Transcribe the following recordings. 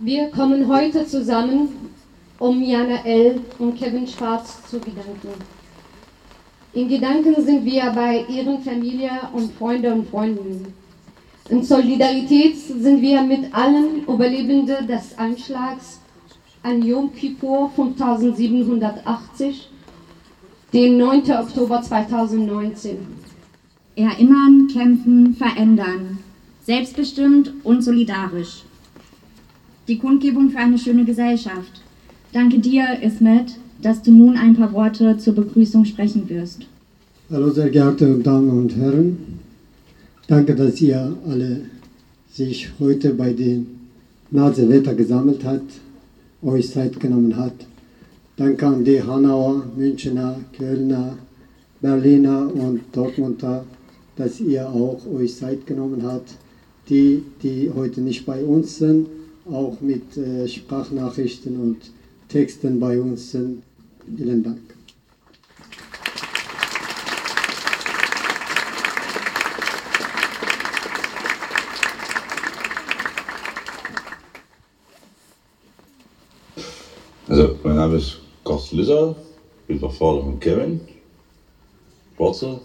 Wir kommen heute zusammen, um Jana L. und Kevin Schwarz zu gedanken. In Gedanken sind wir bei ihren Familie und Freunde und Freundinnen. In Solidarität sind wir mit allen Überlebenden des Anschlags an Yom Kippur 5780, den 9. Oktober 2019. Erinnern, kämpfen, verändern. Selbstbestimmt und solidarisch. Die Kundgebung für eine schöne Gesellschaft. Danke dir, Ismet, dass du nun ein paar Worte zur Begrüßung sprechen wirst. Hallo, sehr geehrte Damen und Herren. Danke, dass ihr alle sich heute bei dem Nasewetter gesammelt habt, euch Zeit genommen habt. Danke an die Hanauer, Münchner, Kölner, Berliner und Dortmunder, dass ihr auch euch Zeit genommen habt. Die, die heute nicht bei uns sind, auch mit äh, Sprachnachrichten und Texten bei uns sind. Vielen Dank. Also, mein Name ist Carsten Lisser, bin der Vater von Kevin Schwarze,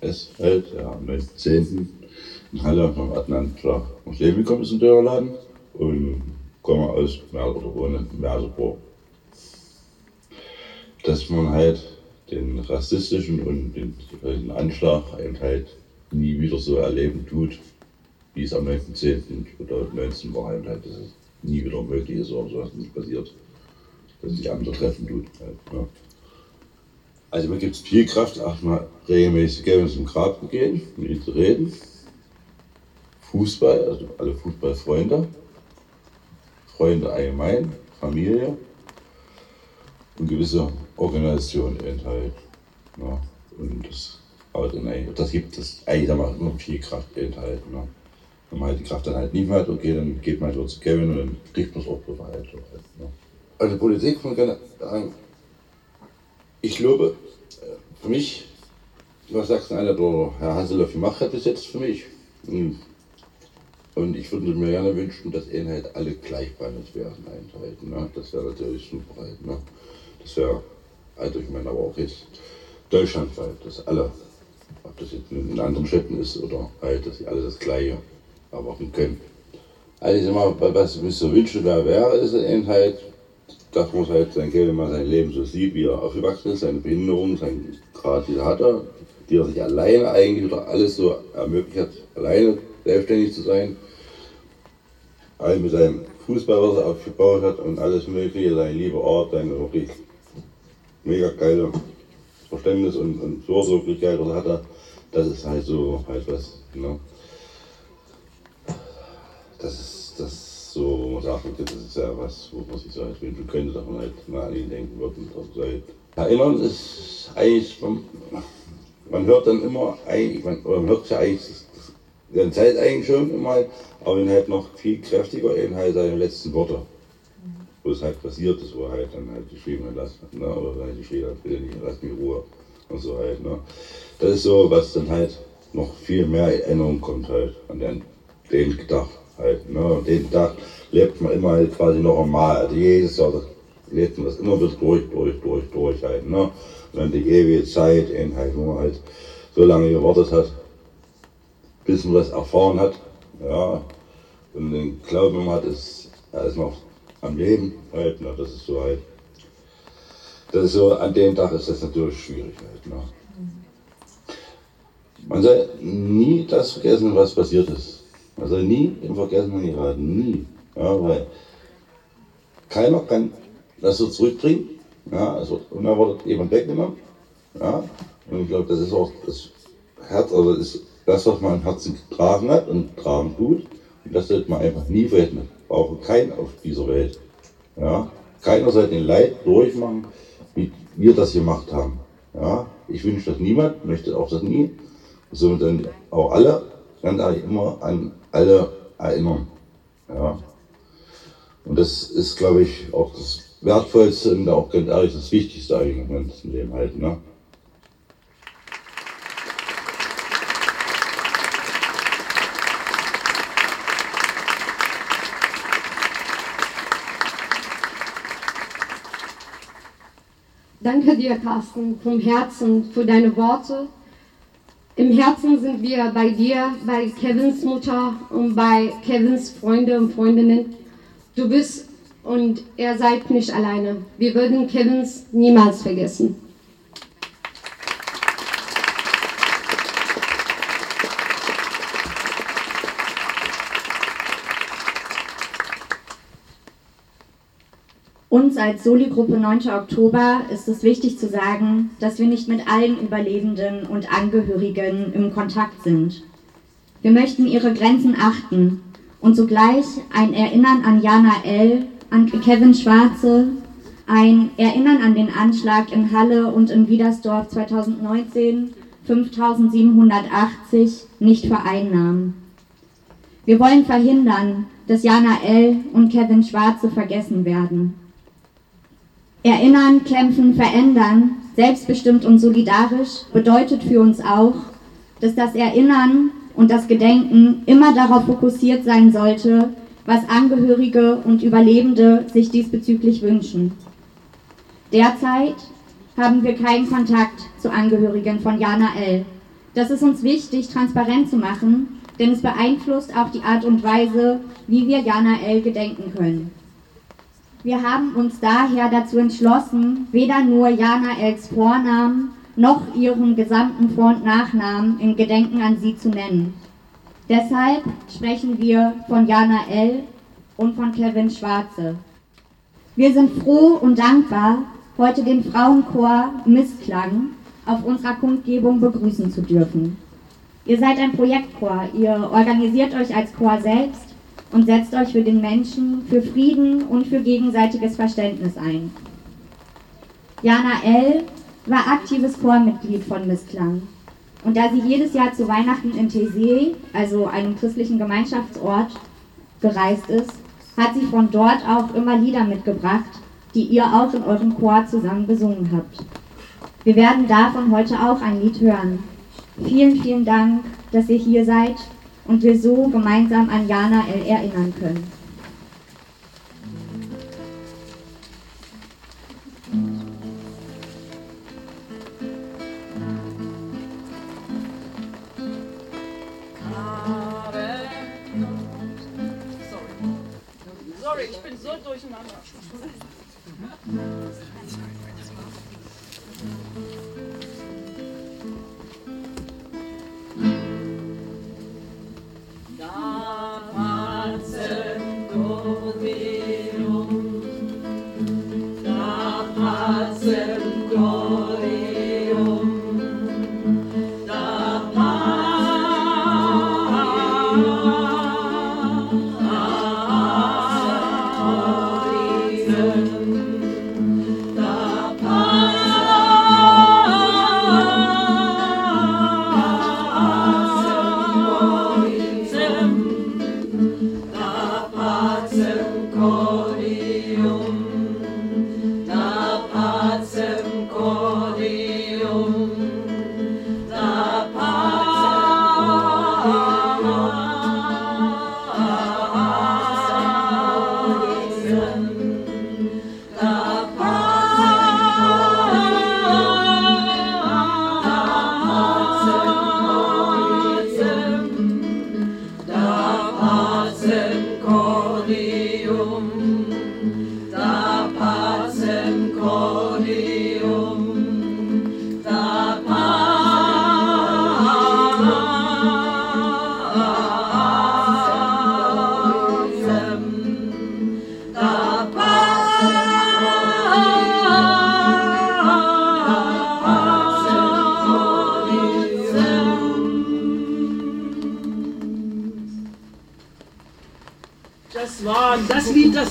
S halt, ja, am 19.10. in Halle am Atlantik ums Leben gekommen ist in der Laden und komme aus Merl oder wohne in Merseburg. Dass man halt den rassistischen und den, den Anschlag halt nie wieder so erleben tut, wie es am 19.10.2019 war, halt, dass es nie wieder möglich ist oder sowas nicht passiert dass sich andere treffen tut. Ja. Also mir gibt es viel Kraft, auch mal regelmäßig gerne zum Grab gehen, mit ihm zu reden. Fußball, also alle Fußballfreunde, Freunde allgemein, Familie und gewisse Organisationen eben halt. Ja. Und das, aber dann, das gibt es eigentlich immer viel Kraft eben halt. Ja. Wenn man halt die Kraft dann halt nicht mehr hat, okay, dann geht man halt zu Kevin und dann kriegt man es auch bereit. Halt, ja also Politik von sagen, ich glaube, für mich, was sagst du einer, der Herr Hasselhoff gemacht hat bis jetzt für mich. Und ich würde mir gerne wünschen, dass eben halt alle gleichbehandelt werden einhalten. Ne? Das wäre natürlich super halt. Ne? Das wäre, also ich meine aber auch jetzt deutschlandweit, dass alle, ob das jetzt in anderen Städten ist oder halt, dass sie alle das Gleiche erwarten können. Also immer, was ich mir so wünsche, da wäre, ist eben halt, dass man halt sein Geld mal sein Leben so sieht, wie er aufgewachsen ist, seine Behinderung, sein Grad, die er hatte, die er sich alleine eigentlich oder alles so ermöglicht hat, alleine selbstständig zu sein. All mit seinem Fußball, was er aufgebaut hat und alles Mögliche, sein lieber Ort, seine wirklich mega geile Verständnis und, und Sorglosigkeit, was er hatte, das ist halt so halt was, ne? Das ist das so, wo man sagt, das ist ja was, wo man sich so halt wünschen könnte, dass man halt mal an ihn denken wird und das halt. Erinnern ist eigentlich, man, hört dann immer, eigentlich, man, man hört ja eigentlich die ganze Zeit eigentlich schon immer, aber dann halt noch viel kräftiger eben halt seine letzten Worte. Wo es halt passiert ist, wo er halt dann halt geschrieben hat, lass, ne, oder halt geschrieben hat, bitte nicht, lass mich Ruhe und so halt. Ne. Das ist so, was dann halt noch viel mehr Erinnerung kommt halt an den, den gedacht halt. Ne? Den Tag lebt man immer halt quasi noch einmal. Also jedes Jahr lebt man das immer bis durch, durch, durch, durch halt. Ne? Und dann die ewige Zeit, eben halt, man halt so lange gewartet hat, bis man das erfahren hat. Ja. Und den Glauben man hat, ist, er ist noch am Leben halt. Ne? Das ist so halt. Das ist so, an dem Tag ist das natürlich schwierig halt. Ne? Man soll nie das vergessen, was passiert ist. Also nie im Vergessen geraten, nie. Ja, weil keiner kann das so zurückbringen. Ja, also unerwartet jemand weggenommen. Ja, und ich glaube, das ist auch das Herz, also das ist das, was man im Herzen getragen hat und tragen tut. Und das sollte man einfach nie verhindern. Brauchen keinen auf dieser Welt. Ja, keiner sollte den Leid durchmachen, wie wir das gemacht haben. Ja, ich wünsche das niemand, möchte auch das nie. Somit dann auch alle, ehrlich, immer an alle erinnern. Ja. Und das ist, glaube ich, auch das Wertvollste und auch ganz ehrlich das Wichtigste eigentlich im ganzen Leben halt. Ne? Danke dir, Carsten, vom Herzen für deine Worte. Im Herzen sind wir bei dir, bei Kevins Mutter und bei Kevins Freunde und Freundinnen. Du bist und er seid nicht alleine. Wir würden Kevins niemals vergessen. Uns als Soli-Gruppe 9. Oktober ist es wichtig zu sagen, dass wir nicht mit allen Überlebenden und Angehörigen im Kontakt sind. Wir möchten ihre Grenzen achten und zugleich ein Erinnern an Jana L., an Kevin Schwarze, ein Erinnern an den Anschlag in Halle und in Wiedersdorf 2019 5780 nicht vereinnahmen. Wir wollen verhindern, dass Jana L. und Kevin Schwarze vergessen werden. Erinnern, kämpfen, verändern, selbstbestimmt und solidarisch bedeutet für uns auch, dass das Erinnern und das Gedenken immer darauf fokussiert sein sollte, was Angehörige und Überlebende sich diesbezüglich wünschen. Derzeit haben wir keinen Kontakt zu Angehörigen von Jana L. Das ist uns wichtig, transparent zu machen, denn es beeinflusst auch die Art und Weise, wie wir Jana L. gedenken können. Wir haben uns daher dazu entschlossen, weder nur Jana Els Vornamen noch ihren gesamten Vor- und Nachnamen im Gedenken an sie zu nennen. Deshalb sprechen wir von Jana L. und von Kevin Schwarze. Wir sind froh und dankbar, heute den Frauenchor Missklang auf unserer Kundgebung begrüßen zu dürfen. Ihr seid ein Projektchor, ihr organisiert euch als Chor selbst und setzt euch für den Menschen, für Frieden und für gegenseitiges Verständnis ein. Jana L. war aktives Chormitglied von Missklang. Und da sie jedes Jahr zu Weihnachten in Tessé, also einem christlichen Gemeinschaftsort, gereist ist, hat sie von dort auch immer Lieder mitgebracht, die ihr auch in eurem Chor zusammen besungen habt. Wir werden davon heute auch ein Lied hören. Vielen, vielen Dank, dass ihr hier seid und wir so gemeinsam an Jana L. erinnern können. Ich bin so durcheinander. Das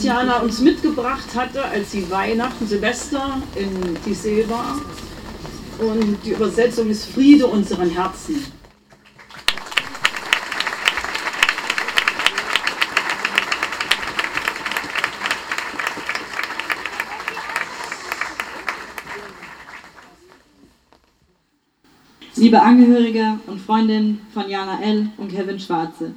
das Lied, das Jana uns mitgebracht hatte, als sie Weihnachten, Silvester in Tissé war. Und die Übersetzung ist Friede unseren Herzen. Liebe Angehörige und Freundinnen von Jana L. und Kevin Schwarze,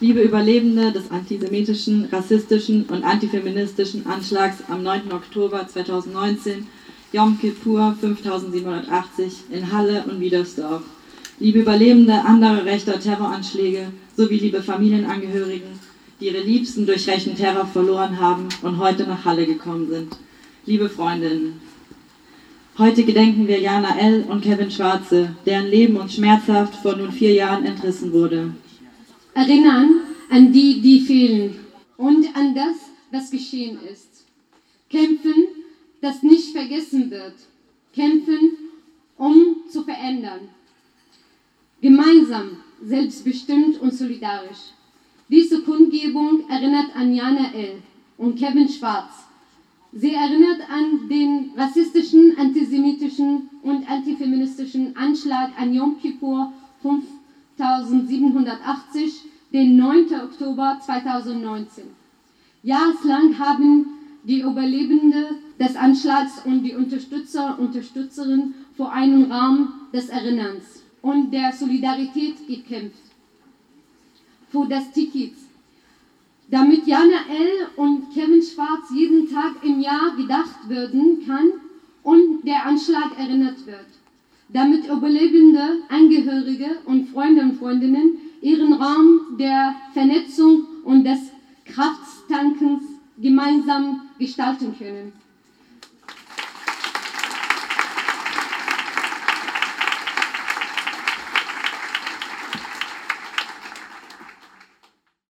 liebe Überlebende des antisemitischen, rassistischen und antifeministischen Anschlags am 9. Oktober 2019 Yom Kippur 5780 in Halle und Wiedersdorf. Liebe Überlebende anderer rechter Terroranschläge sowie liebe Familienangehörigen, die ihre Liebsten durch rechten Terror verloren haben und heute nach Halle gekommen sind. Liebe Freundinnen, heute gedenken wir Jana L. und Kevin Schwarze, deren Leben uns schmerzhaft vor nun vier Jahren entrissen wurde. Erinnern an die, die fehlen und an das, was geschehen ist. Kämpfen, das nicht vergessen wird. Kämpfen, um zu verändern. Gemeinsam, selbstbestimmt und solidarisch. Diese Kundgebung erinnert an Jana L. und Kevin Schwarz. Sie erinnert an den rassistischen, antisemitischen und antifeministischen Anschlag an Yom Kippur 5780, den 9. Oktober 2019. Jahreslang haben die Überlebenden des Anschlags und die Unterstützer und Unterstützerinnen vor einem Rahmen des Erinnerns und der Solidarität gekämpft. Für das Ticket. Damit Jana L. und Kevin Schwarz jeden Tag im Jahr gedacht werden kann und der Anschlag erinnert wird. Damit Überlebende, Angehörige und Freunde und Freundinnen ihren Raum der Vernetzung und des Krafttankens gemeinsam gestalten können.